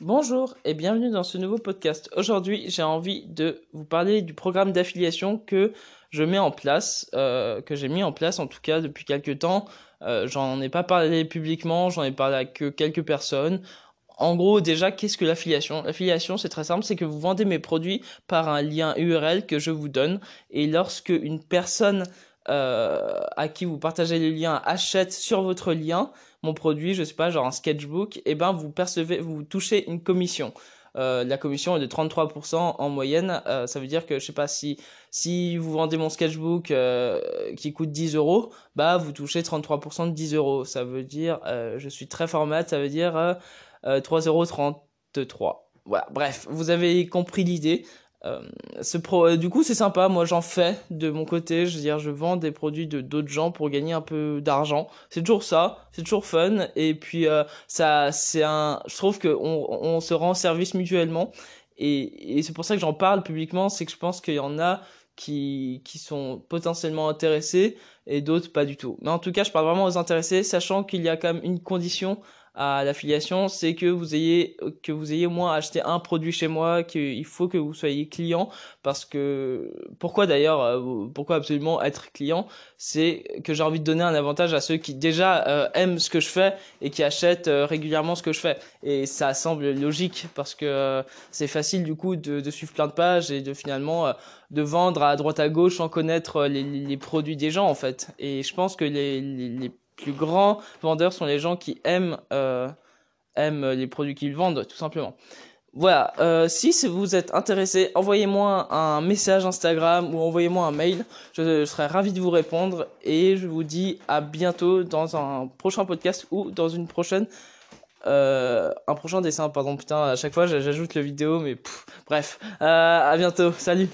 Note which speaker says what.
Speaker 1: Bonjour et bienvenue dans ce nouveau podcast. Aujourd'hui, j'ai envie de vous parler du programme d'affiliation que je mets en place, euh, que j'ai mis en place en tout cas depuis quelques temps. Euh, j'en ai pas parlé publiquement, j'en ai parlé à que quelques personnes. En gros, déjà, qu'est-ce que l'affiliation? L'affiliation, c'est très simple, c'est que vous vendez mes produits par un lien URL que je vous donne. Et lorsque une personne euh, à qui vous partagez le lien achète sur votre lien mon produit, je sais pas, genre un sketchbook, et ben vous percevez, vous touchez une commission. Euh, la commission est de 33% en moyenne. Euh, ça veut dire que je sais pas si si vous vendez mon sketchbook qui coûte 10 euros, bah vous touchez 33% de 10 euros. Ça veut dire, je suis très format, ça veut dire 3,33 euros. Voilà, bref, vous avez compris l'idée. Euh, ce pro, euh, du coup, c'est sympa. Moi, j'en fais de mon côté. Je veux dire, je vends des produits de d'autres gens pour gagner un peu d'argent. C'est toujours ça. C'est toujours fun. Et puis, euh, ça, c'est un. Je trouve que on, on se rend service mutuellement. Et, et c'est pour ça que j'en parle publiquement. C'est que je pense qu'il y en a qui qui sont potentiellement intéressés et d'autres pas du tout. Mais en tout cas, je parle vraiment aux intéressés, sachant qu'il y a quand même une condition à l'affiliation, c'est que vous ayez que vous ayez au moins acheté un produit chez moi, qu'il faut que vous soyez client parce que pourquoi d'ailleurs euh, pourquoi absolument être client, c'est que j'ai envie de donner un avantage à ceux qui déjà euh, aiment ce que je fais et qui achètent euh, régulièrement ce que je fais. Et ça semble logique parce que c'est facile du coup de, de, suivre plein de pages et de finalement de vendre à droite à gauche sans connaître les, les, produits des gens en fait. Et je pense que les, les, les plus grands vendeurs sont les gens qui aiment euh, aiment les produits qu'ils vendent tout simplement. Voilà, euh, si vous êtes intéressé, envoyez-moi un message Instagram ou envoyez-moi un mail. Je, serai ravi de vous répondre et je vous dis à bientôt dans un prochain podcast ou dans une prochaine euh, un prochain dessin. Pardon, putain, à chaque fois j'ajoute le vidéo, mais bref, à bientôt, salut.